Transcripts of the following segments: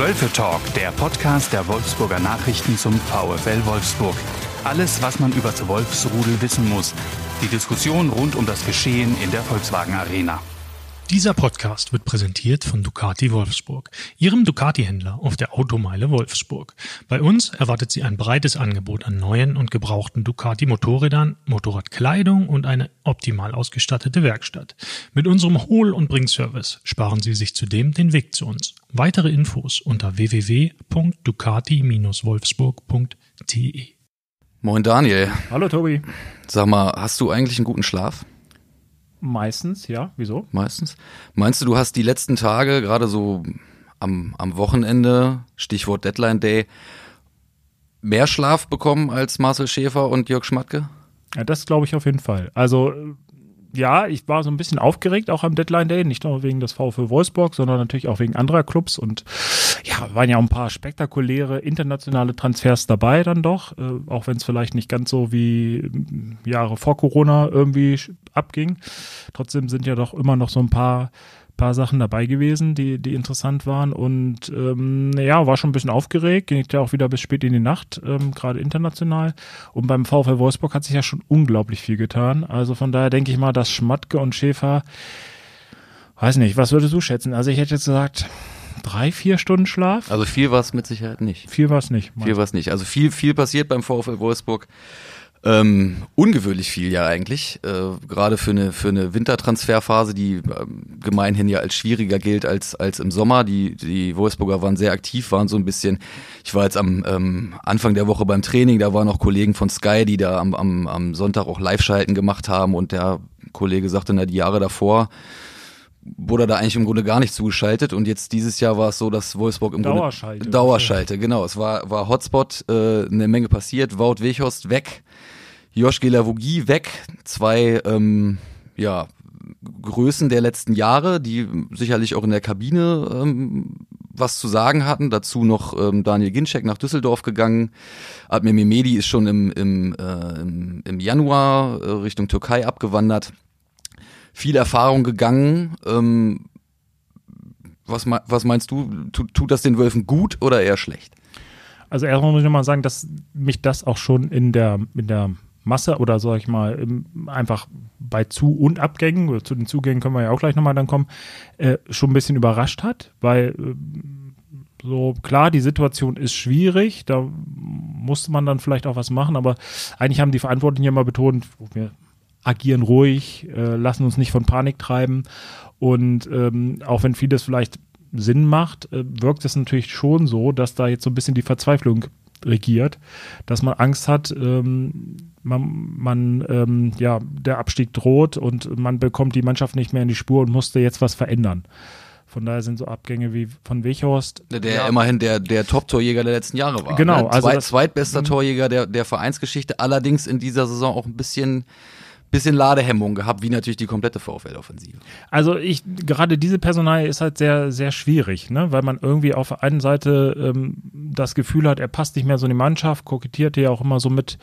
Wölfe Talk, der Podcast der Wolfsburger Nachrichten zum VfL Wolfsburg. Alles, was man über das Wolfsrudel wissen muss. Die Diskussion rund um das Geschehen in der Volkswagen Arena. Dieser Podcast wird präsentiert von Ducati Wolfsburg, Ihrem Ducati-Händler auf der Automeile Wolfsburg. Bei uns erwartet Sie ein breites Angebot an neuen und gebrauchten Ducati-Motorrädern, Motorradkleidung und eine optimal ausgestattete Werkstatt. Mit unserem Hohl- und Bringservice sparen Sie sich zudem den Weg zu uns. Weitere Infos unter www.ducati-wolfsburg.de. Moin Daniel. Hallo Tobi. Sag mal, hast du eigentlich einen guten Schlaf? Meistens, ja. Wieso? Meistens. Meinst du, du hast die letzten Tage, gerade so am, am Wochenende, Stichwort Deadline Day, mehr Schlaf bekommen als Marcel Schäfer und Jörg Schmatke? Ja, das glaube ich auf jeden Fall. Also ja, ich war so ein bisschen aufgeregt auch am Deadline Day, nicht nur wegen des VfL Wolfsburg, sondern natürlich auch wegen anderer Clubs. Und ja, waren ja auch ein paar spektakuläre internationale Transfers dabei dann doch, äh, auch wenn es vielleicht nicht ganz so wie äh, Jahre vor Corona irgendwie abging. Trotzdem sind ja doch immer noch so ein paar paar Sachen dabei gewesen, die, die interessant waren. Und ähm, ja, war schon ein bisschen aufgeregt, ging ja auch wieder bis spät in die Nacht, ähm, gerade international. Und beim VfL Wolfsburg hat sich ja schon unglaublich viel getan. Also von daher denke ich mal, dass Schmatke und Schäfer, weiß nicht, was würdest du schätzen? Also ich hätte jetzt gesagt, drei, vier Stunden Schlaf. Also viel war es mit Sicherheit nicht. Viel war es nicht. Viel war es nicht. Also viel, viel passiert beim VfL Wolfsburg. Ähm, ungewöhnlich viel ja eigentlich, äh, gerade für eine für eine Wintertransferphase, die ähm, gemeinhin ja als schwieriger gilt als als im Sommer. Die die Wolfsburger waren sehr aktiv, waren so ein bisschen. Ich war jetzt am ähm, Anfang der Woche beim Training, da waren auch Kollegen von Sky, die da am am, am Sonntag auch Live-Schalten gemacht haben und der Kollege sagte, na die Jahre davor wurde da eigentlich im Grunde gar nicht zugeschaltet und jetzt dieses Jahr war es so, dass Wolfsburg im Dauerschalte. Grunde Dauerschalte, genau. Es war war Hotspot, äh, eine Menge passiert. Wout Weghorst weg, Josh Gelavogi weg, zwei ähm, ja Größen der letzten Jahre, die sicherlich auch in der Kabine ähm, was zu sagen hatten. Dazu noch ähm, Daniel Ginczek nach Düsseldorf gegangen. Admir Mehmedi ist schon im, im, äh, im Januar äh, Richtung Türkei abgewandert. Viel Erfahrung gegangen. Ähm, was, was meinst du? Tut, tut das den Wölfen gut oder eher schlecht? Also erstmal muss ich nochmal sagen, dass mich das auch schon in der, in der Masse oder sag ich mal einfach bei Zu- und Abgängen, zu den Zugängen können wir ja auch gleich nochmal dann kommen, äh, schon ein bisschen überrascht hat, weil äh, so klar, die Situation ist schwierig, da musste man dann vielleicht auch was machen, aber eigentlich haben die Verantwortlichen ja mal betont, wir agieren ruhig, äh, lassen uns nicht von Panik treiben und ähm, auch wenn vieles vielleicht Sinn macht, äh, wirkt es natürlich schon so, dass da jetzt so ein bisschen die Verzweiflung regiert, dass man Angst hat, ähm, man, man ähm, ja, der Abstieg droht und man bekommt die Mannschaft nicht mehr in die Spur und musste jetzt was verändern. Von daher sind so Abgänge wie von Wichhorst. Der ja. immerhin der, der Top-Torjäger der letzten Jahre war. Genau. Ne? Also Zweit, zweitbester Torjäger der, der Vereinsgeschichte, allerdings in dieser Saison auch ein bisschen bisschen Ladehemmung gehabt, wie natürlich die komplette VfL-Offensive. Also ich, gerade diese Personalie ist halt sehr, sehr schwierig, ne? weil man irgendwie auf der einen Seite ähm, das Gefühl hat, er passt nicht mehr so in die Mannschaft, kokettierte ja auch immer so mit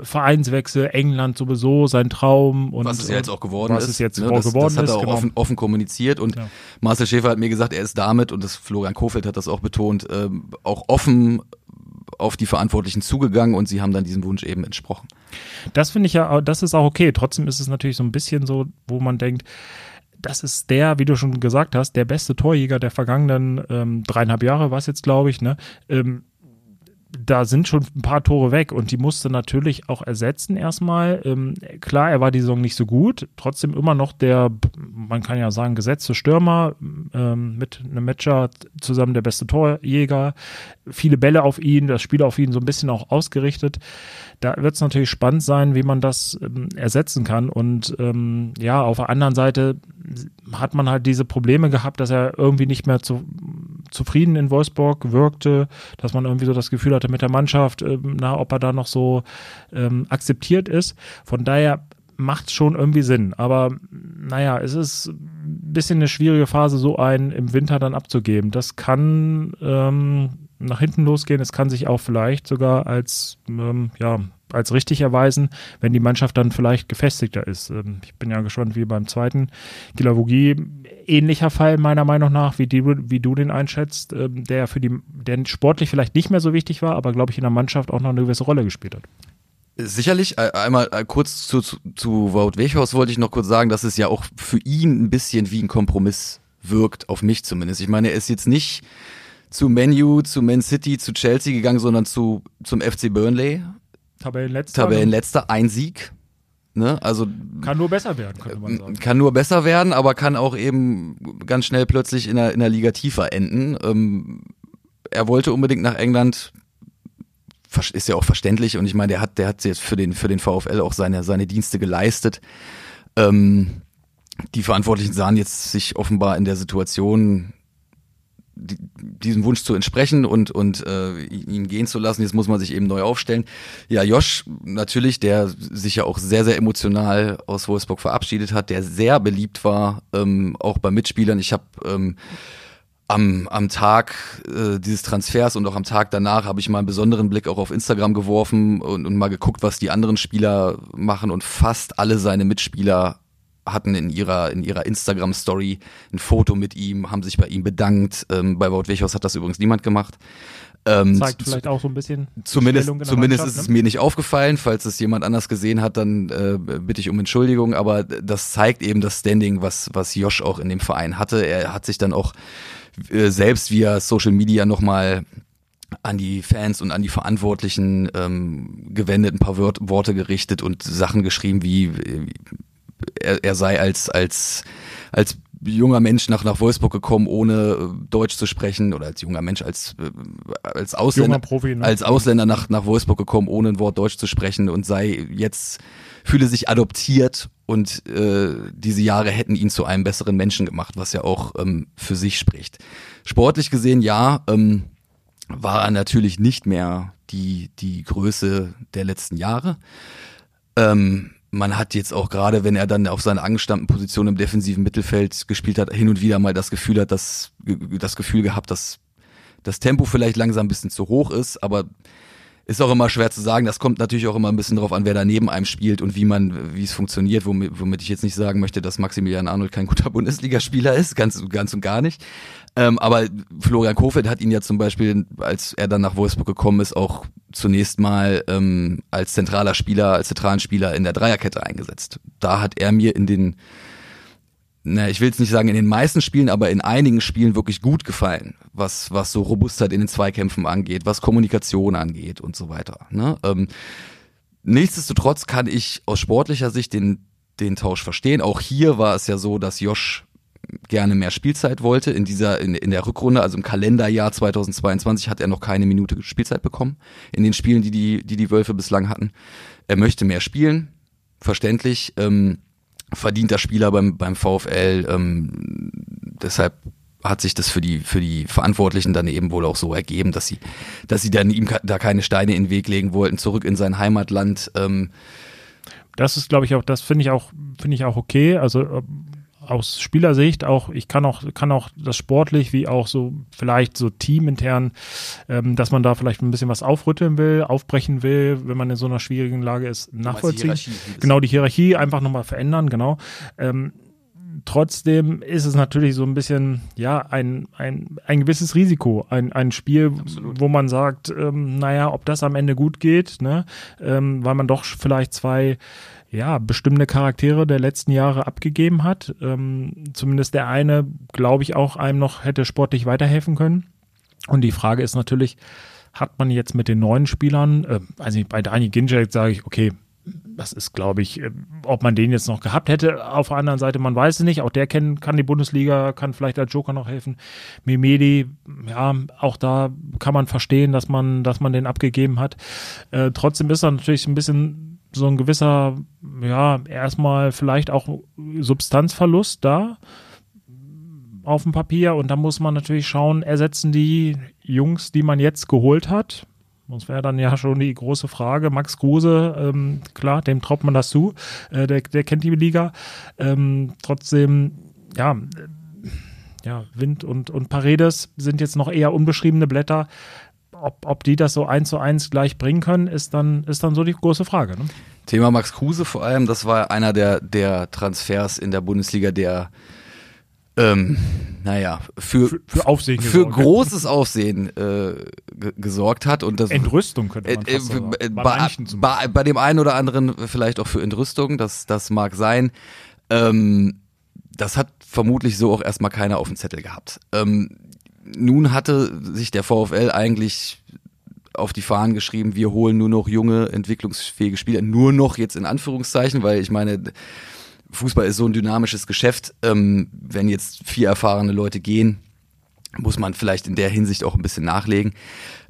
Vereinswechsel, England sowieso, sein Traum. Und, was es ja jetzt auch geworden was ist. es jetzt ne? das, geworden das hat er auch genau. offen, offen kommuniziert und Ja. Marcel Schäfer hat mir gesagt, er ist damit, und das Florian Kofeld hat das auch betont, ähm, auch offen auf die Verantwortlichen zugegangen und sie haben dann diesem Wunsch eben entsprochen. Das finde ich ja, das ist auch okay. Trotzdem ist es natürlich so ein bisschen so, wo man denkt, das ist der, wie du schon gesagt hast, der beste Torjäger der vergangenen ähm, dreieinhalb Jahre war es jetzt, glaube ich, ne? Ähm, da sind schon ein paar Tore weg und die musste natürlich auch ersetzen erstmal. Ähm, klar, er war die Saison nicht so gut, trotzdem immer noch der, man kann ja sagen, gesetzte Stürmer ähm, mit einem Matcher zusammen der beste Torjäger. Viele Bälle auf ihn, das Spiel auf ihn so ein bisschen auch ausgerichtet. Da wird es natürlich spannend sein, wie man das ähm, ersetzen kann. Und ähm, ja, auf der anderen Seite hat man halt diese Probleme gehabt, dass er irgendwie nicht mehr zu, zufrieden in Wolfsburg wirkte, dass man irgendwie so das Gefühl hatte mit der Mannschaft, ähm, na, ob er da noch so ähm, akzeptiert ist. Von daher macht schon irgendwie Sinn. Aber naja, es ist ein bisschen eine schwierige Phase, so einen im Winter dann abzugeben. Das kann ähm, nach hinten losgehen. Es kann sich auch vielleicht sogar als ähm, ja, als richtig erweisen, wenn die Mannschaft dann vielleicht gefestigter ist. Ähm, ich bin ja gespannt, wie beim zweiten Gilavogi ähnlicher Fall meiner Meinung nach, wie, die, wie du den einschätzt, ähm, der für die, der sportlich vielleicht nicht mehr so wichtig war, aber glaube ich in der Mannschaft auch noch eine gewisse Rolle gespielt hat. Sicherlich, äh, einmal äh, kurz zu, zu, zu Wout Weghorst wollte ich noch kurz sagen, dass es ja auch für ihn ein bisschen wie ein Kompromiss wirkt, auf mich zumindest. Ich meine, er ist jetzt nicht zu Menu, zu Man City, zu Chelsea gegangen, sondern zu, zum FC Burnley. Tabellenletzter. Tabellenletzter, ein Sieg. Ne? Also kann nur besser werden, könnte man sagen. Kann nur besser werden, aber kann auch eben ganz schnell plötzlich in der, in der Liga tiefer enden. Ähm, er wollte unbedingt nach England, ist ja auch verständlich und ich meine, der hat, der hat jetzt für den, für den VfL auch seine, seine Dienste geleistet. Ähm, die Verantwortlichen sahen jetzt sich offenbar in der Situation, diesem Wunsch zu entsprechen und, und äh, ihn gehen zu lassen. Jetzt muss man sich eben neu aufstellen. Ja, Josh natürlich, der sich ja auch sehr, sehr emotional aus Wolfsburg verabschiedet hat, der sehr beliebt war, ähm, auch bei Mitspielern. Ich habe ähm, am, am Tag äh, dieses Transfers und auch am Tag danach habe ich mal einen besonderen Blick auch auf Instagram geworfen und, und mal geguckt, was die anderen Spieler machen und fast alle seine Mitspieler hatten in ihrer in ihrer Instagram Story ein Foto mit ihm, haben sich bei ihm bedankt. Ähm, bei Wout Wechhaus hat das übrigens niemand gemacht. Ähm, Zeigt vielleicht auch so ein bisschen. Zumindest, zumindest ist es ne? mir nicht aufgefallen. Falls es jemand anders gesehen hat, dann äh, bitte ich um Entschuldigung. Aber das zeigt eben das Standing, was was Josh auch in dem Verein hatte. Er hat sich dann auch äh, selbst via Social Media nochmal an die Fans und an die Verantwortlichen ähm, gewendet, ein paar Wort, Worte gerichtet und Sachen geschrieben wie er, er sei als als als junger Mensch nach nach Wolfsburg gekommen, ohne Deutsch zu sprechen oder als junger Mensch als äh, als Ausländer Profi, ne? als Ausländer nach nach Wolfsburg gekommen, ohne ein Wort Deutsch zu sprechen und sei jetzt fühle sich adoptiert und äh, diese Jahre hätten ihn zu einem besseren Menschen gemacht, was ja auch ähm, für sich spricht. Sportlich gesehen, ja, ähm, war er natürlich nicht mehr die, die Größe der letzten Jahre. Ähm, man hat jetzt auch gerade, wenn er dann auf seiner angestammten Position im defensiven Mittelfeld gespielt hat, hin und wieder mal das Gefühl hat, dass das Gefühl gehabt, dass das Tempo vielleicht langsam ein bisschen zu hoch ist, aber ist auch immer schwer zu sagen. Das kommt natürlich auch immer ein bisschen drauf an, wer da neben einem spielt und wie man, wie es funktioniert, womit, womit ich jetzt nicht sagen möchte, dass Maximilian Arnold kein guter Bundesligaspieler ist, ganz, ganz und gar nicht. Ähm, aber Florian Kofeld hat ihn ja zum Beispiel, als er dann nach Wolfsburg gekommen ist, auch zunächst mal ähm, als zentraler Spieler, als zentralen Spieler in der Dreierkette eingesetzt. Da hat er mir in den na, ich will jetzt nicht sagen in den meisten Spielen, aber in einigen Spielen wirklich gut gefallen, was, was so Robustheit in den Zweikämpfen angeht, was Kommunikation angeht und so weiter. Ne? Ähm, nichtsdestotrotz kann ich aus sportlicher Sicht den, den Tausch verstehen. Auch hier war es ja so, dass Josh gerne mehr Spielzeit wollte in dieser in, in der Rückrunde, also im Kalenderjahr 2022 hat er noch keine Minute Spielzeit bekommen in den Spielen, die die die, die Wölfe bislang hatten. Er möchte mehr spielen, verständlich. Ähm, verdienter Spieler beim, beim VfL. Ähm, deshalb hat sich das für die, für die Verantwortlichen dann eben wohl auch so ergeben, dass sie, dass sie dann ihm da keine Steine in den Weg legen wollten, zurück in sein Heimatland. Ähm. Das ist, glaube ich, auch, das finde ich auch, finde ich auch okay. Also aus Spielersicht auch, ich kann auch, kann auch das sportlich wie auch so vielleicht so teamintern, ähm, dass man da vielleicht ein bisschen was aufrütteln will, aufbrechen will, wenn man in so einer schwierigen Lage ist, nachvollziehen. Die genau, die Hierarchie einfach nochmal verändern, genau. Ähm, trotzdem ist es natürlich so ein bisschen, ja, ein, ein, ein gewisses Risiko. Ein, ein Spiel, Absolut. wo man sagt, ähm, naja, ob das am Ende gut geht, ne? Ähm, weil man doch vielleicht zwei ja, bestimmte Charaktere der letzten Jahre abgegeben hat. Ähm, zumindest der eine, glaube ich, auch einem noch hätte sportlich weiterhelfen können. Und die Frage ist natürlich, hat man jetzt mit den neuen Spielern, äh, also bei Dani Ginczek sage ich, okay, das ist, glaube ich, äh, ob man den jetzt noch gehabt hätte. Auf der anderen Seite, man weiß es nicht. Auch der kennt, kann die Bundesliga, kann vielleicht als Joker noch helfen. Mimedi, ja, auch da kann man verstehen, dass man, dass man den abgegeben hat. Äh, trotzdem ist er natürlich ein bisschen so ein gewisser, ja, erstmal vielleicht auch Substanzverlust da auf dem Papier und da muss man natürlich schauen, ersetzen die Jungs, die man jetzt geholt hat. Das wäre dann ja schon die große Frage. Max Kruse, ähm, klar, dem traut man das zu. Äh, der, der kennt die Liga. Ähm, trotzdem, ja, ja, Wind und, und Paredes sind jetzt noch eher unbeschriebene Blätter ob, ob die das so eins zu eins gleich bringen können, ist dann, ist dann so die große Frage. Ne? Thema Max Kruse vor allem, das war einer der, der Transfers in der Bundesliga, der ähm, naja, für, für, für Aufsehen für gesorgt. großes Aufsehen äh, gesorgt hat und das Entrüstung könnte man fast äh, äh, bei, bei, bei, dem einen oder anderen vielleicht auch für Entrüstung, das, das mag sein. Ähm, das hat vermutlich so auch erstmal keiner auf dem Zettel gehabt. Ähm, nun hatte sich der VfL eigentlich auf die Fahnen geschrieben, wir holen nur noch junge, entwicklungsfähige Spieler, nur noch jetzt in Anführungszeichen, weil ich meine, Fußball ist so ein dynamisches Geschäft. Ähm, wenn jetzt vier erfahrene Leute gehen, muss man vielleicht in der Hinsicht auch ein bisschen nachlegen.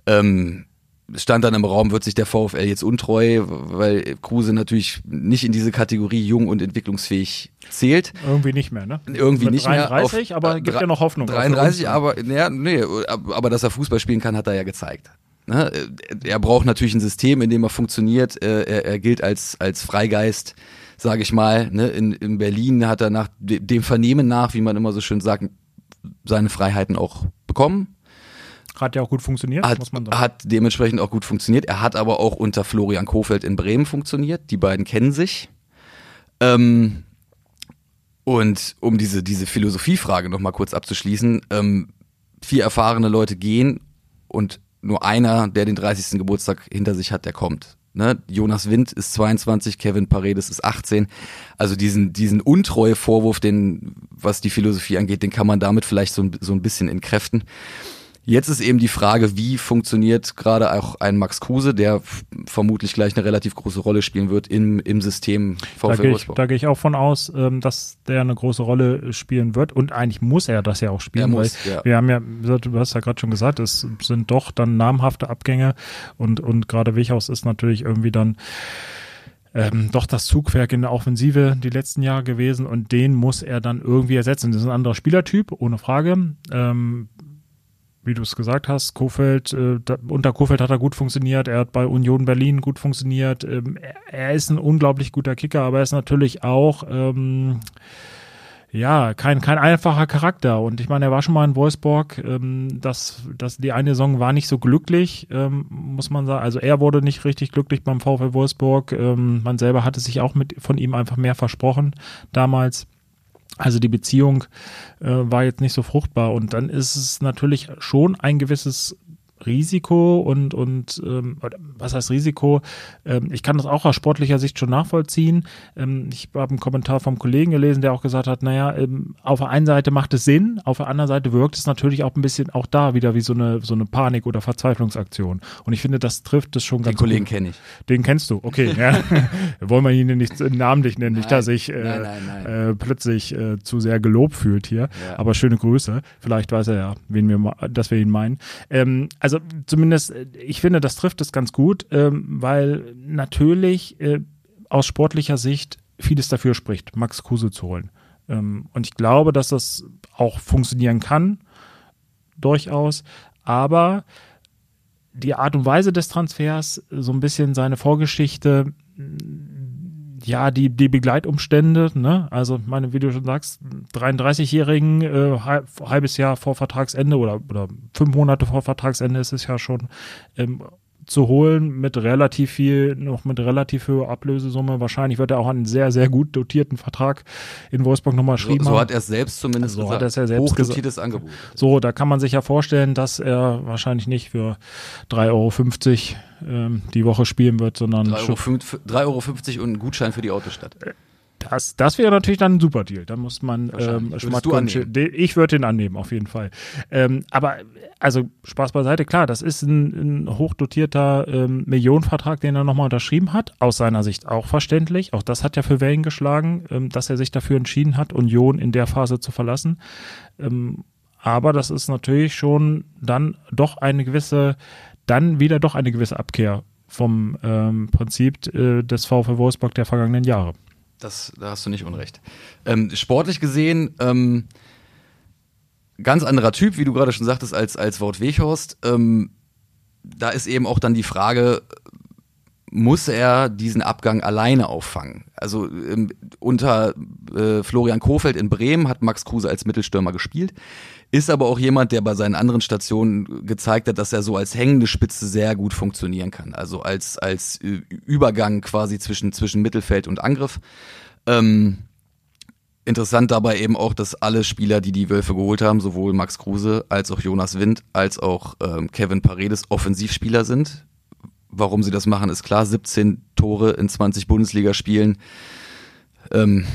Ähm, stand dann im Raum, wird sich der VfL jetzt untreu, weil Kruse natürlich nicht in diese Kategorie jung und entwicklungsfähig zählt. Irgendwie nicht mehr, ne? Irgendwie Mit nicht 33, mehr. Auf, aber gibt ja noch Hoffnung. 33, aber, ja, nee, aber dass er Fußball spielen kann, hat er ja gezeigt. Ne? Er braucht natürlich ein System, in dem er funktioniert. Er, er gilt als, als Freigeist sage ich mal. Ne? In, in Berlin hat er nach dem Vernehmen nach, wie man immer so schön sagt, seine Freiheiten auch bekommen. Hat ja auch gut funktioniert, hat, muss man sagen. Hat dementsprechend auch gut funktioniert. Er hat aber auch unter Florian Kofeld in Bremen funktioniert. Die beiden kennen sich. Ähm, und um diese, diese Philosophiefrage nochmal kurz abzuschließen, ähm, vier erfahrene Leute gehen und nur einer, der den 30. Geburtstag hinter sich hat, der kommt. Ne? Jonas Wind ist 22, Kevin Paredes ist 18. Also diesen, diesen Untreue-Vorwurf, den, was die Philosophie angeht, den kann man damit vielleicht so, so ein bisschen entkräften. Jetzt ist eben die Frage, wie funktioniert gerade auch ein Max Kruse, der vermutlich gleich eine relativ große Rolle spielen wird im, im System VfL da Wolfsburg. Da gehe ich auch von aus, ähm, dass der eine große Rolle spielen wird und eigentlich muss er das ja auch spielen, muss, weil ja. wir haben ja, du hast ja gerade schon gesagt, es sind doch dann namhafte Abgänge und, und gerade Wichhaus ist natürlich irgendwie dann ähm, doch das Zugwerk in der Offensive die letzten Jahre gewesen und den muss er dann irgendwie ersetzen. Das ist ein anderer Spielertyp, ohne Frage. Ähm, wie du es gesagt hast, Kofeld, äh, da, unter Kofeld hat er gut funktioniert, er hat bei Union Berlin gut funktioniert. Ähm, er, er, ist ein unglaublich guter Kicker, aber er ist natürlich auch ähm, ja, kein, kein einfacher Charakter. Und ich meine, er war schon mal in Wolfsburg. Ähm, das, das, die eine Saison war nicht so glücklich, ähm, muss man sagen. Also er wurde nicht richtig glücklich beim VfL Wolfsburg. Ähm, man selber hatte sich auch mit von ihm einfach mehr versprochen damals. Also die Beziehung äh, war jetzt nicht so fruchtbar. Und dann ist es natürlich schon ein gewisses Risiko und, und ähm, was heißt Risiko? Ähm, ich kann das auch aus sportlicher Sicht schon nachvollziehen. Ähm, ich habe einen Kommentar vom Kollegen gelesen, der auch gesagt hat, naja, ähm, auf der einen Seite macht es Sinn, auf der anderen Seite wirkt es natürlich auch ein bisschen auch da wieder wie so eine, so eine Panik- oder Verzweiflungsaktion. Und ich finde, das trifft es schon ganz Den Kollegen kenne ich. Den kennst du, okay. ja. Wollen wir ihn nicht namentlich nennen, nein, nicht, dass ich äh, nein, nein, äh, plötzlich äh, zu sehr gelobt fühlt hier. Ja. Aber schöne Grüße. Vielleicht weiß er ja, wen wir, dass wir ihn meinen. Also also zumindest, äh, ich finde, das trifft es ganz gut, ähm, weil natürlich äh, aus sportlicher Sicht vieles dafür spricht, Max Kruse zu holen. Ähm, und ich glaube, dass das auch funktionieren kann, durchaus. Aber die Art und Weise des Transfers, so ein bisschen seine Vorgeschichte, ja, die, die Begleitumstände, ne? Also, meine, wie du schon sagst, 33-Jährigen, äh, halbes Jahr vor Vertragsende oder, oder fünf Monate vor Vertragsende ist es ja schon ähm, zu holen mit relativ viel, noch mit relativ hoher Ablösesumme. Wahrscheinlich wird er auch einen sehr, sehr gut dotierten Vertrag in Wolfsburg nochmal schreiben. So, so hat er es selbst zumindest so gesagt. Hat er selbst Hochdotiertes Angebot. So, da kann man sich ja vorstellen, dass er wahrscheinlich nicht für 3,50 Euro ähm, die Woche spielen wird, sondern 3,50 Euro, Euro und ein Gutschein für die Autostadt. Das, das wäre natürlich dann ein super Deal. Da muss man ähm, ich würde den annehmen, auf jeden Fall. Ähm, aber also Spaß beiseite, klar, das ist ein, ein hochdotierter ähm, Millionenvertrag, den er nochmal unterschrieben hat. Aus seiner Sicht auch verständlich. Auch das hat ja für Wellen geschlagen, ähm, dass er sich dafür entschieden hat, Union in der Phase zu verlassen. Ähm, aber das ist natürlich schon dann doch eine gewisse, dann wieder doch eine gewisse Abkehr vom ähm, Prinzip äh, des VfL Wolfsburg der vergangenen Jahre. Das, da hast du nicht unrecht. Ähm, sportlich gesehen, ähm, ganz anderer Typ, wie du gerade schon sagtest, als, als Wout Weghorst. Ähm, da ist eben auch dann die Frage, muss er diesen Abgang alleine auffangen? Also ähm, unter äh, Florian Kofeld in Bremen hat Max Kruse als Mittelstürmer gespielt. Ist aber auch jemand, der bei seinen anderen Stationen gezeigt hat, dass er so als hängende Spitze sehr gut funktionieren kann. Also als, als Übergang quasi zwischen, zwischen Mittelfeld und Angriff. Ähm, interessant dabei eben auch, dass alle Spieler, die die Wölfe geholt haben, sowohl Max Kruse als auch Jonas Wind als auch ähm, Kevin Paredes Offensivspieler sind. Warum sie das machen, ist klar. 17 Tore in 20 Bundesligaspielen. Ähm,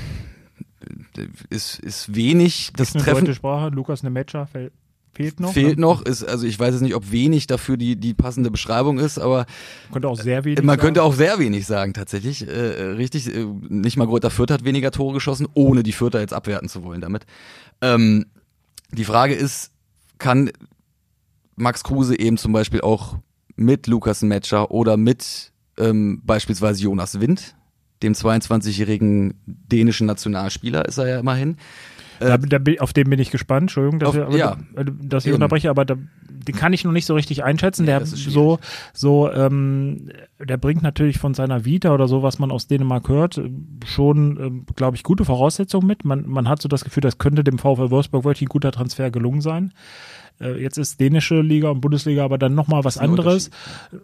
ist, ist wenig. Das ist eine Treffen. deutsche Sprache. Lukas Nemetscher fällt Fehlt noch? Fehlt noch, ist, also ich weiß jetzt nicht, ob wenig dafür die, die passende Beschreibung ist, aber. Man könnte auch sehr wenig Man sagen. könnte auch sehr wenig sagen, tatsächlich. Äh, richtig, äh, nicht mal Greuther Fürth hat weniger Tore geschossen, ohne die Fürther jetzt abwerten zu wollen damit. Ähm, die Frage ist, kann Max Kruse eben zum Beispiel auch mit Lukas Metscher oder mit ähm, beispielsweise Jonas Wind, dem 22-jährigen dänischen Nationalspieler ist er ja immerhin, da, da, auf den bin ich gespannt, Entschuldigung, dass, auf, ich, ja, dass ich unterbreche, aber da, den kann ich noch nicht so richtig einschätzen. Der so, so, ähm, der bringt natürlich von seiner Vita oder so, was man aus Dänemark hört, schon, ähm, glaube ich, gute Voraussetzungen mit. Man, man hat so das Gefühl, das könnte dem VfL Wolfsburg wirklich ein guter Transfer gelungen sein. Äh, jetzt ist dänische Liga und Bundesliga aber dann nochmal was anderes.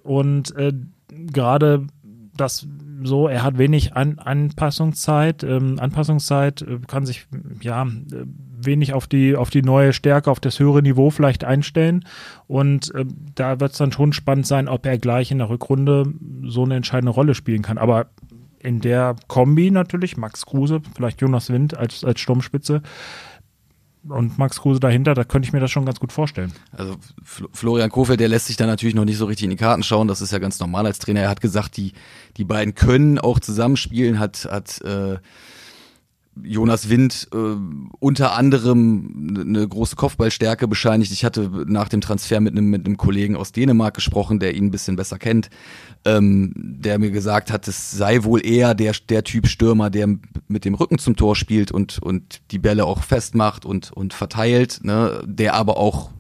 Und äh, gerade das so, er hat wenig An Anpassungszeit, ähm, Anpassungszeit, äh, kann sich ja äh, wenig auf die auf die neue Stärke, auf das höhere Niveau vielleicht einstellen und äh, da wird es dann schon spannend sein, ob er gleich in der Rückrunde so eine entscheidende Rolle spielen kann. Aber in der Kombi natürlich Max Kruse, vielleicht Jonas Wind als als Sturmspitze, und Max Kruse dahinter, da könnte ich mir das schon ganz gut vorstellen. Also Florian Kofeld, der lässt sich da natürlich noch nicht so richtig in die Karten schauen. Das ist ja ganz normal als Trainer. Er hat gesagt, die die beiden können auch zusammenspielen. Hat hat äh, Jonas Wind äh, unter anderem eine große Kopfballstärke bescheinigt. Ich hatte nach dem Transfer mit einem, mit Kollegen aus Dänemark gesprochen, der ihn ein bisschen besser kennt, ähm, der mir gesagt hat, es sei wohl eher der, der Typ Stürmer, der mit dem Rücken zum Tor spielt und, und die Bälle auch festmacht und, und verteilt, ne, der aber auch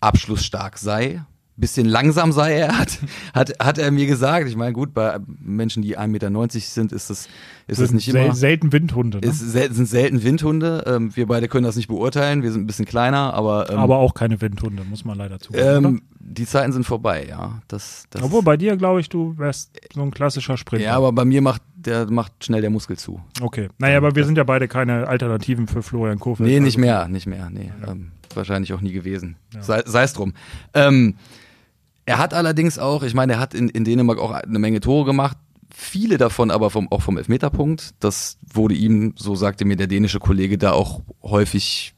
abschlussstark sei bisschen langsam sei er, hat, hat, hat er mir gesagt. Ich meine, gut, bei Menschen, die 1,90 Meter sind, ist das, ist das nicht immer. Selten Windhunde. Ne? Ist, sind selten Windhunde. Ähm, wir beide können das nicht beurteilen. Wir sind ein bisschen kleiner, aber. Ähm, aber auch keine Windhunde, muss man leider zugeben. Ähm, die Zeiten sind vorbei, ja. Das, das Obwohl bei dir, glaube ich, du wärst so ein klassischer Sprinter. Ja, aber bei mir macht der macht schnell der Muskel zu. Okay. Naja, aber wir sind ja beide keine Alternativen für Florian Kofeld. Nee, nicht also mehr, nicht mehr. Nee. Ja. Ähm, wahrscheinlich auch nie gewesen. Ja. Sei es drum. Ähm, er hat allerdings auch, ich meine, er hat in, in Dänemark auch eine Menge Tore gemacht, viele davon aber vom, auch vom Elfmeterpunkt. Das wurde ihm, so sagte mir der dänische Kollege, da auch häufig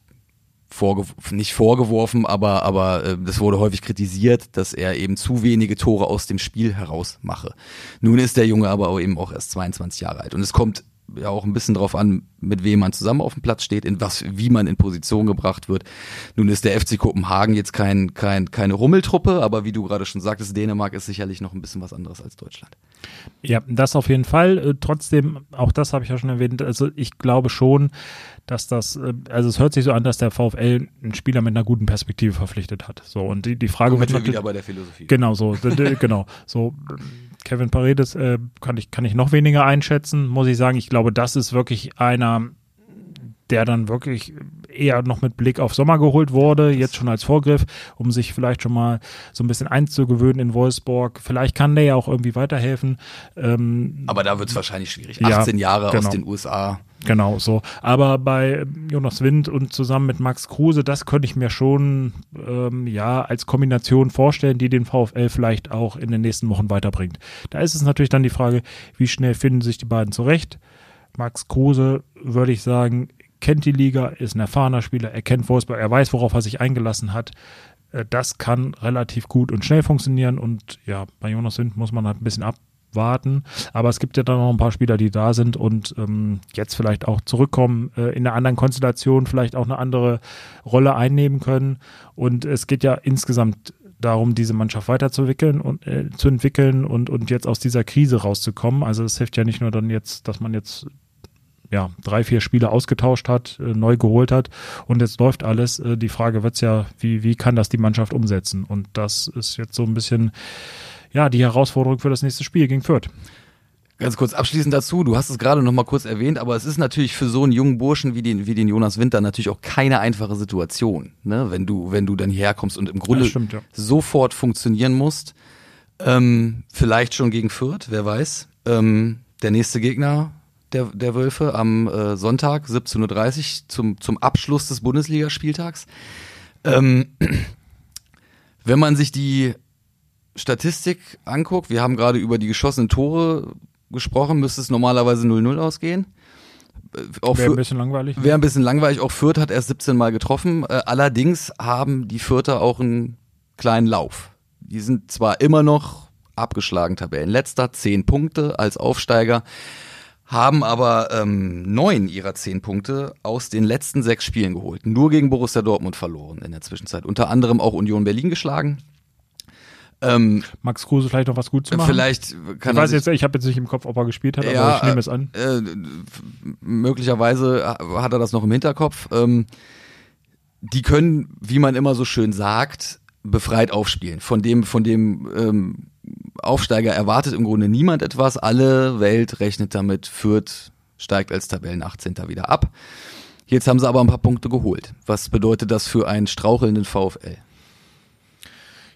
vorgeworfen, nicht vorgeworfen, aber, aber äh, das wurde häufig kritisiert, dass er eben zu wenige Tore aus dem Spiel heraus mache. Nun ist der Junge aber auch eben auch erst 22 Jahre alt und es kommt ja auch ein bisschen drauf an, mit wem man zusammen auf dem Platz steht, in was, wie man in Position gebracht wird. Nun ist der FC Kopenhagen jetzt kein, kein, keine Rummeltruppe, aber wie du gerade schon sagtest, Dänemark ist sicherlich noch ein bisschen was anderes als Deutschland. Ja, das auf jeden Fall. Äh, trotzdem, auch das habe ich ja schon erwähnt, also ich glaube schon, dass das, äh, also es hört sich so an, dass der VfL einen Spieler mit einer guten Perspektive verpflichtet hat. So, und die, die Frage wird wieder bei der Philosophie. Genau, so, genau, so, Kevin Paredes äh, kann, ich, kann ich noch weniger einschätzen, muss ich sagen. Ich glaube, das ist wirklich einer, der dann wirklich eher noch mit Blick auf Sommer geholt wurde, jetzt schon als Vorgriff, um sich vielleicht schon mal so ein bisschen einzugewöhnen in Wolfsburg. Vielleicht kann der ja auch irgendwie weiterhelfen. Ähm, Aber da wird es wahrscheinlich schwierig. 18 ja, Jahre genau. aus den USA. Genau, so. Aber bei Jonas Wind und zusammen mit Max Kruse, das könnte ich mir schon ähm, ja als Kombination vorstellen, die den VfL vielleicht auch in den nächsten Wochen weiterbringt. Da ist es natürlich dann die Frage, wie schnell finden sich die beiden zurecht. Max Kruse, würde ich sagen, kennt die Liga, ist ein erfahrener Spieler, er kennt Wolfsburg, er weiß, worauf er sich eingelassen hat. Äh, das kann relativ gut und schnell funktionieren und ja, bei Jonas Wind muss man halt ein bisschen abwarten. Aber es gibt ja dann noch ein paar Spieler, die da sind und ähm, jetzt vielleicht auch zurückkommen, äh, in einer anderen Konstellation vielleicht auch eine andere Rolle einnehmen können. Und es geht ja insgesamt darum, diese Mannschaft weiterzuentwickeln und äh, zu entwickeln und, und jetzt aus dieser Krise rauszukommen. Also es hilft ja nicht nur dann jetzt, dass man jetzt ja, drei, vier Spiele ausgetauscht hat, äh, neu geholt hat und jetzt läuft alles. Äh, die Frage wird's ja, wie, wie kann das die Mannschaft umsetzen? Und das ist jetzt so ein bisschen, ja, die Herausforderung für das nächste Spiel gegen Fürth. Ganz kurz abschließend dazu, du hast es gerade noch mal kurz erwähnt, aber es ist natürlich für so einen jungen Burschen wie den, wie den Jonas Winter natürlich auch keine einfache Situation, ne? wenn du, wenn du dann hierher kommst und im Grunde Ja, stimmt, ja. sofort funktionieren musst. Ähm, vielleicht schon gegen Fürth, wer weiß. Ähm, der nächste Gegner der, der Wölfe am äh, Sonntag, 17.30 Uhr, zum, zum Abschluss des Bundesligaspieltags. Ähm, wenn man sich die Statistik anguckt, wir haben gerade über die geschossenen Tore gesprochen, müsste es normalerweise 0-0 ausgehen. Äh, Wäre ein bisschen langweilig. Wäre ein bisschen langweilig. Auch Fürth hat erst 17 Mal getroffen. Äh, allerdings haben die Fürther auch einen kleinen Lauf. Die sind zwar immer noch abgeschlagen Tabellenletzter, 10 Punkte als Aufsteiger, haben aber ähm, neun ihrer zehn Punkte aus den letzten sechs Spielen geholt. Nur gegen Borussia Dortmund verloren in der Zwischenzeit. Unter anderem auch Union Berlin geschlagen. Ähm, Max Kruse vielleicht noch was gut zu machen. vielleicht kann ich weiß jetzt, ich habe jetzt nicht im Kopf, ob er gespielt hat, aber Ja, ich nehme es an. Äh, f- möglicherweise hat er das noch im Hinterkopf. Ähm, die können, wie man immer so schön sagt, befreit aufspielen. Von dem, von dem ähm, Aufsteiger erwartet im Grunde niemand etwas. Alle Welt rechnet damit, Fürth steigt als Tabellen 18. wieder ab. Jetzt haben sie aber ein paar Punkte geholt. Was bedeutet das für einen strauchelnden VfL?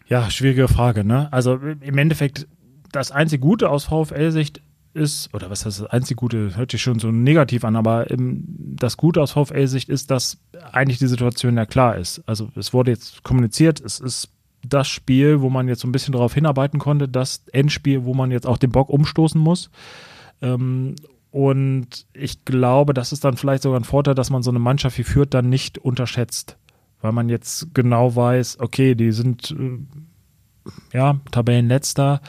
Ja, schwierige Frage, ne? Also im Endeffekt, das einzige Gute aus VfL-Sicht ist, oder was heißt das einzige Gute, hört sich schon so negativ an, aber im, das Gute aus VfL-Sicht ist, dass eigentlich die Situation ja klar ist. Also es wurde jetzt kommuniziert, es ist das Spiel, wo man jetzt so ein bisschen darauf hinarbeiten konnte, das Endspiel, wo man jetzt auch den Bock umstoßen muss. Ähm, und ich glaube, das ist dann vielleicht sogar ein Vorteil, dass man so eine Mannschaft wie Fürth dann nicht unterschätzt. Weil man jetzt genau weiß, okay, die sind äh, ja, Tabellenletzter,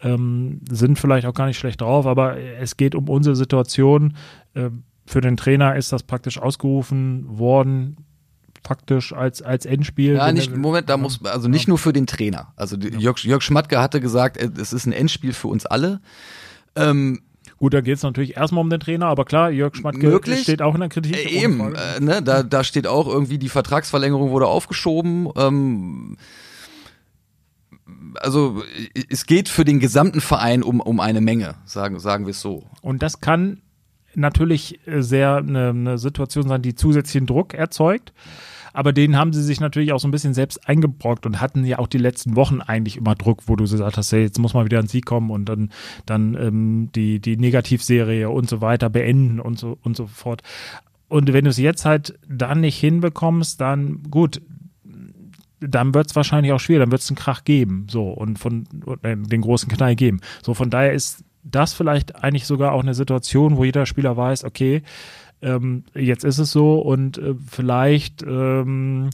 ähm, sind vielleicht auch gar nicht schlecht drauf, aber es geht um unsere Situation. Äh, für den Trainer ist das praktisch ausgerufen worden, praktisch als, als Endspiel. Ja, nicht, Moment, da muss, also nicht nur für den Trainer. Also die- Jörg, Jörg Schmatke hatte gesagt, äh, es ist ein Endspiel für uns alle. Ähm, Gut, da geht es natürlich erstmal um den Trainer, aber klar, Jörg Schmatke Möglich. steht auch in der Kritik. Äh, Eben, äh, ne, da, da steht auch irgendwie, die Vertragsverlängerung wurde aufgeschoben. Ähm, also äh, es geht für den gesamten Verein um, um eine Menge, sagen, sagen wir es so. Und das kann natürlich äh, sehr eine, eine Situation sein, die zusätzlichen Druck erzeugt. Aber den haben sie sich natürlich auch so ein bisschen selbst eingebrockt und hatten ja auch die letzten Wochen eigentlich immer Druck, wo du gesagt hast, hey, jetzt muss mal wieder ein Sieg kommen und dann, dann ähm, die, die Negativserie und so weiter beenden und so und so fort. Und wenn du es jetzt halt dann nicht hinbekommst, dann gut, dann wird es wahrscheinlich auch schwer, dann wird es einen Krach geben, so und von äh, den großen Knall geben. So von daher ist das vielleicht eigentlich sogar auch eine Situation, wo jeder Spieler weiß, okay, ähm, jetzt ist es so und äh, vielleicht ähm,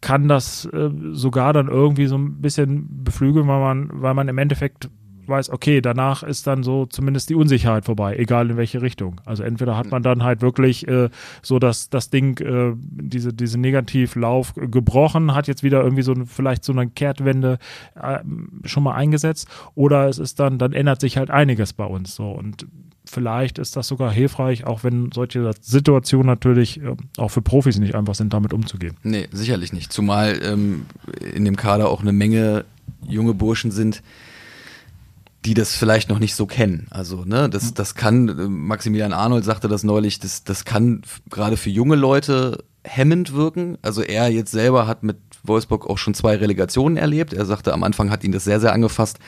kann das äh, sogar dann irgendwie so ein bisschen beflügeln, weil man, weil man im Endeffekt weiß, okay, danach ist dann so zumindest die Unsicherheit vorbei, egal in welche Richtung. Also entweder hat man dann halt wirklich äh, so das, das Ding, äh, diese, diese Negativlauf gebrochen, hat jetzt wieder irgendwie so vielleicht so eine Kehrtwende äh, schon mal eingesetzt, oder es ist dann, dann ändert sich halt einiges bei uns so und vielleicht ist das sogar hilfreich, auch wenn solche Situationen natürlich äh, auch für Profis nicht einfach sind, damit umzugehen. Nee, sicherlich nicht. Zumal ähm, in dem Kader auch eine Menge junge Burschen sind, die das vielleicht noch nicht so kennen. Also, ne, das, das kann, äh, Maximilian Arnold sagte das neulich, das, das kann gerade für junge Leute hemmend wirken. Also er jetzt selber hat mit Wolfsburg auch schon zwei Relegationen erlebt. Er sagte, am Anfang hat ihn das sehr, sehr angefasst.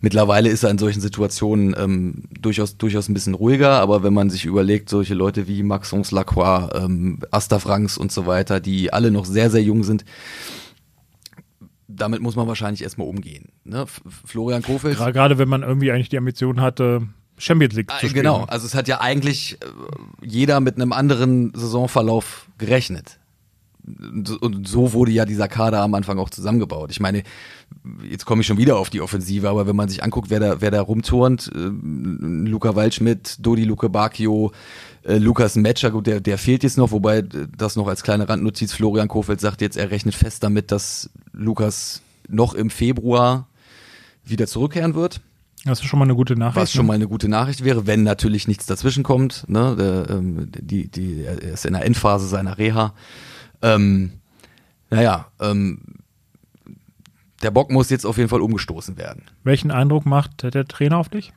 Mittlerweile ist er in solchen Situationen ähm, durchaus, durchaus ein bisschen ruhiger, aber wenn man sich überlegt, solche Leute wie Maxence Lacroix, ähm, Asta Franks und so weiter, die alle noch sehr, sehr jung sind, damit muss man wahrscheinlich erstmal umgehen. Ne? Florian Kofeld. Gerade wenn man irgendwie eigentlich die Ambition hatte, Champions League zu Äh, spielen. Genau, also es hat ja eigentlich äh, jeder mit einem anderen Saisonverlauf gerechnet. Und und so wurde ja dieser Kader am Anfang auch zusammengebaut. Ich meine, jetzt komme ich schon wieder auf die Offensive, aber wenn man sich anguckt, wer da, wer da rumturnt, äh, Luca Waldschmidt, Dodi Luke Bacchio, äh, Lukas Metscher, gut, der, der fehlt jetzt noch, wobei äh, das noch als kleine Randnotiz, Florian Kofeld sagt jetzt, er rechnet fest damit, dass Lukas noch im Februar wieder zurückkehren wird. Das ist schon mal eine gute Nachricht. Was schon ne? mal eine gute Nachricht wäre, wenn natürlich nichts dazwischen kommt. Ne? Der, ähm, die, die, er ist in der Endphase seiner Reha. Ähm, naja, ähm, der Bock muss jetzt auf jeden Fall umgestoßen werden. Welchen Eindruck macht der Trainer auf dich?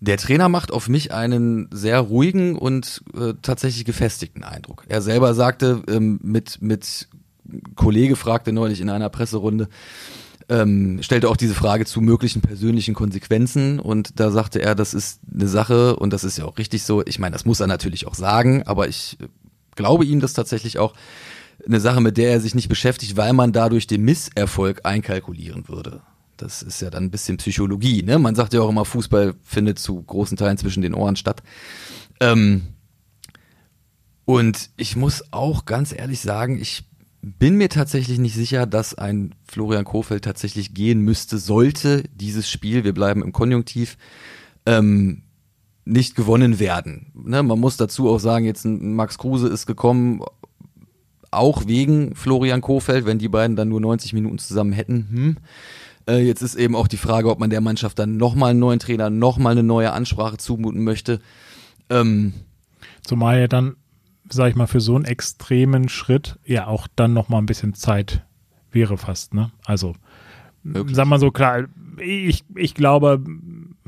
Der Trainer macht auf mich einen sehr ruhigen und äh, tatsächlich gefestigten Eindruck. Er selber sagte, ähm, mit, mit Kollege fragte neulich in einer Presserunde, ähm, stellte auch diese Frage zu möglichen persönlichen Konsequenzen und da sagte er, das ist eine Sache und das ist ja auch richtig so. Ich meine, das muss er natürlich auch sagen, aber ich glaube ihm das tatsächlich auch eine Sache, mit der er sich nicht beschäftigt, weil man dadurch den Misserfolg einkalkulieren würde. Das ist ja dann ein bisschen Psychologie, ne? Man sagt ja auch immer, Fußball findet zu großen Teilen zwischen den Ohren statt. Ähm, und ich muss auch ganz ehrlich sagen, ich bin mir tatsächlich nicht sicher, dass ein Florian Kofeld tatsächlich gehen müsste, sollte dieses Spiel, wir bleiben im Konjunktiv, ähm, nicht gewonnen werden. Ne, man muss dazu auch sagen, jetzt ein Max Kruse ist gekommen, auch wegen Florian Kofeld, wenn die beiden dann nur 90 Minuten zusammen hätten. Hm. Äh, jetzt ist eben auch die Frage, ob man der Mannschaft dann nochmal einen neuen Trainer, nochmal eine neue Ansprache zumuten möchte. Ähm, Zumal ja dann sag ich mal, für so einen extremen Schritt ja auch dann noch mal ein bisschen Zeit wäre fast, ne? Also, Möglich. sag mal so, klar, ich, ich glaube,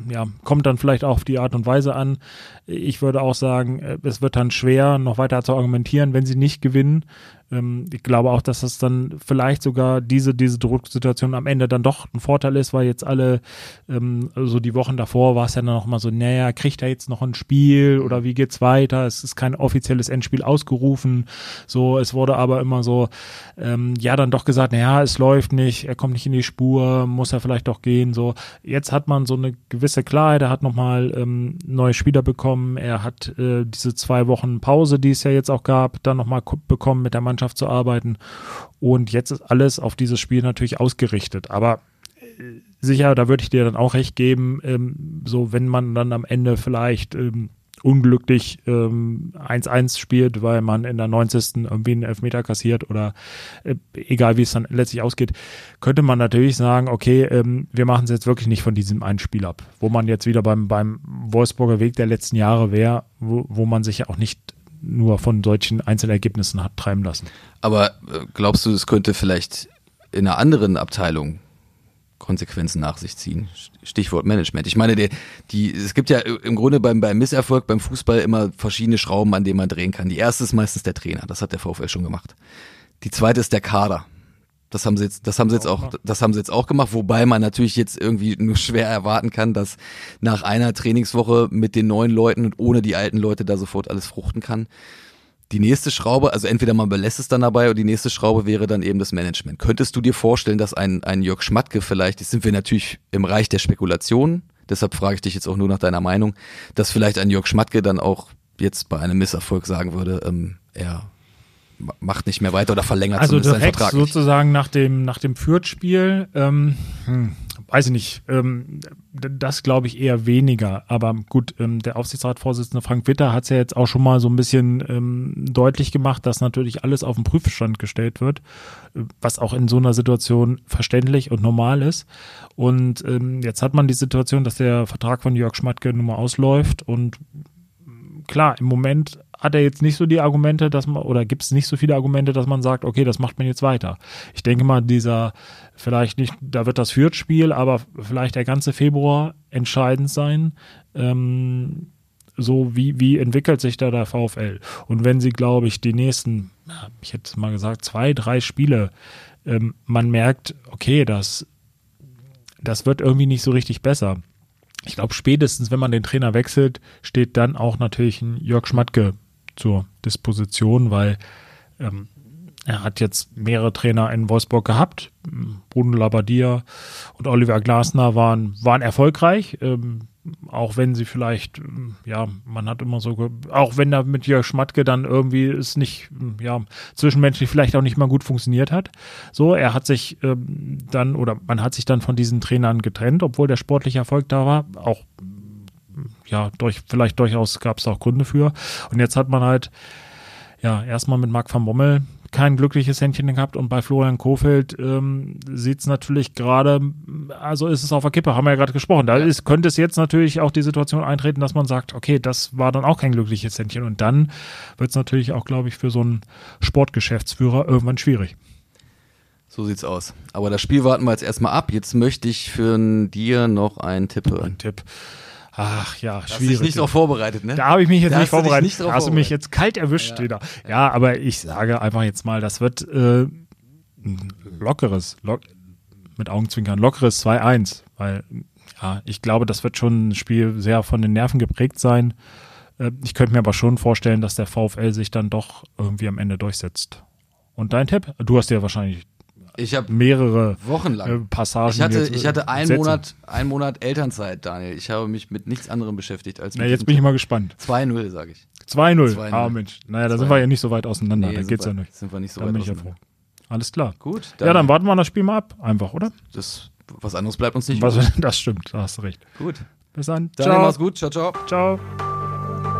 ja, kommt dann vielleicht auch auf die Art und Weise an. Ich würde auch sagen, äh, es wird dann schwer, noch weiter zu argumentieren, wenn sie nicht gewinnen. Ähm, ich glaube auch, dass das dann vielleicht sogar diese, diese Drucksituation am Ende dann doch ein Vorteil ist, weil jetzt alle, ähm, so die Wochen davor war es ja dann noch mal so, naja, kriegt er jetzt noch ein Spiel oder wie geht's weiter? Es ist kein offizielles Endspiel ausgerufen. So, es wurde aber immer so, ähm, ja, dann doch gesagt, naja, es läuft nicht, er kommt nicht in die Spur, muss er vielleicht doch gehen. So, jetzt hat man so eine gewisse Klarheit, er hat nochmal ähm, neue Spieler bekommen, er hat äh, diese zwei Wochen Pause, die es ja jetzt auch gab, dann nochmal bekommen mit der Mannschaft Mannschaft zu arbeiten. Und jetzt ist alles auf dieses Spiel natürlich ausgerichtet. Aber äh, sicher, da würde ich dir dann auch recht geben, ähm, so wenn man dann am Ende vielleicht ähm, unglücklich 1-1 ähm, spielt, weil man in der 90. irgendwie einen Elfmeter kassiert oder äh, egal wie es dann letztlich ausgeht, könnte man natürlich sagen, okay, ähm, wir machen es jetzt wirklich nicht von diesem einen Spiel ab, wo man jetzt wieder beim, beim Wolfsburger Weg der letzten Jahre wäre, wo, wo man sich ja auch nicht nur von solchen Einzelergebnissen hat treiben lassen. Aber äh, glaubst du, es könnte vielleicht in einer anderen Abteilung Konsequenzen nach sich ziehen? Stichwort Management. Ich meine, die, die, es gibt ja im Grunde beim, beim Misserfolg beim Fußball immer verschiedene Schrauben, an denen man drehen kann. Die erste ist meistens der Trainer. Das hat der VfL schon gemacht. Die zweite ist der Kader. Das haben sie jetzt, das haben sie jetzt auch, das haben sie jetzt auch gemacht, wobei man natürlich jetzt irgendwie nur schwer erwarten kann, dass nach einer Trainingswoche mit den neuen Leuten und ohne die alten Leute da sofort alles fruchten kann. Die nächste Schraube, also entweder man belässt es dann dabei oder die nächste Schraube wäre dann eben das Management. Könntest du dir vorstellen, dass ein, ein Jörg Schmatke vielleicht, jetzt sind wir natürlich im Reich der Spekulationen, deshalb frage ich dich jetzt auch nur nach deiner Meinung, dass vielleicht ein Jörg Schmatke dann auch jetzt bei einem Misserfolg sagen würde, ähm, er macht nicht mehr weiter oder verlängert also seinen Vertrag nicht. sozusagen nach dem nach dem Fürth-Spiel, ähm, hm, weiß ich nicht, ähm, das glaube ich eher weniger. Aber gut, ähm, der Aufsichtsratsvorsitzende Frank Witter hat es ja jetzt auch schon mal so ein bisschen ähm, deutlich gemacht, dass natürlich alles auf den Prüfstand gestellt wird, was auch in so einer Situation verständlich und normal ist. Und ähm, jetzt hat man die Situation, dass der Vertrag von Jörg Schmatke nun mal ausläuft und klar, im Moment hat er jetzt nicht so die Argumente, dass man, oder gibt es nicht so viele Argumente, dass man sagt, okay, das macht man jetzt weiter. Ich denke mal, dieser, vielleicht nicht, da wird das Fürth-Spiel, aber vielleicht der ganze Februar entscheidend sein. Ähm, so wie, wie entwickelt sich da der VfL? Und wenn sie, glaube ich, die nächsten, ich hätte mal gesagt, zwei, drei Spiele, ähm, man merkt, okay, das, das wird irgendwie nicht so richtig besser ich glaube, spätestens, wenn man den Trainer wechselt, steht dann auch natürlich ein Jörg Schmatke zur Disposition, weil ähm, er hat jetzt mehrere Trainer in Wolfsburg gehabt. Bruno Labbadia und Oliver Glasner waren, waren erfolgreich, ähm, auch wenn sie vielleicht, ähm, ja, man hat immer so, auch wenn da mit Jörg Schmatke dann irgendwie es nicht, ja, zwischenmenschlich vielleicht auch nicht mal gut funktioniert hat. So, er hat sich ähm, dann, oder man hat sich dann von diesen Trainern getrennt, obwohl der sportliche Erfolg da war. Auch ja, durch, vielleicht durchaus gab es auch Gründe für. Und jetzt hat man halt, ja, erstmal mit Marc van Bommel kein glückliches Händchen gehabt und bei Florian Kofeld ähm, sieht es natürlich gerade, also ist es auf der Kippe, haben wir ja gerade gesprochen. Da ist, könnte es jetzt natürlich auch die Situation eintreten, dass man sagt, okay, das war dann auch kein glückliches Händchen und dann wird es natürlich auch, glaube ich, für so einen Sportgeschäftsführer irgendwann schwierig. So sieht's aus. Aber das Spiel warten wir jetzt erstmal ab. Jetzt möchte ich für dir noch einen Tipp hören. Ein Tipp Ach ja, Hast dich schwierig. nicht darauf vorbereitet, ne? Da habe ich mich jetzt Da nicht hast du dich vorbereitet. nicht drauf hast du mich vorbereitet. jetzt kalt erwischt wieder. Ja, aber ich sage einfach jetzt mal, das wird äh, ein lockeres, lock, mit Augenzwinkern, lockeres 2-1. Weil, ja, ich glaube, das wird schon ein Spiel sehr von den Nerven geprägt sein. Äh, ich könnte mir aber schon vorstellen, dass der VfL sich dann doch irgendwie am Ende durchsetzt. Und dein Tipp? Du hast ja wahrscheinlich Ich habe mehrere äh, wochenlang. Passagen. Ich hatte, jetzt, äh, ich hatte einen Sätze. Monat, einen Monat Elternzeit, Daniel. Ich habe mich mit nichts anderem beschäftigt als Na, mit jetzt bin ich mal gespannt. 2-0, sage ich. 2-0. 2-0. Ah, Mensch. Naja, da 2-0. sind wir ja nicht so weit auseinander. da sind geht's wir, ja nicht. Sind wir nicht so Da weit bin ich ja auseinander. froh. Alles klar. Gut. ja, dann warten wir das Spiel mal ab. Einfach, oder? Das, was anderes bleibt uns nicht Was, das stimmt, da hast du recht. Gut. Bis dann. Daniel, Ciao. mach's gut. Ciao, ciao. Ciao.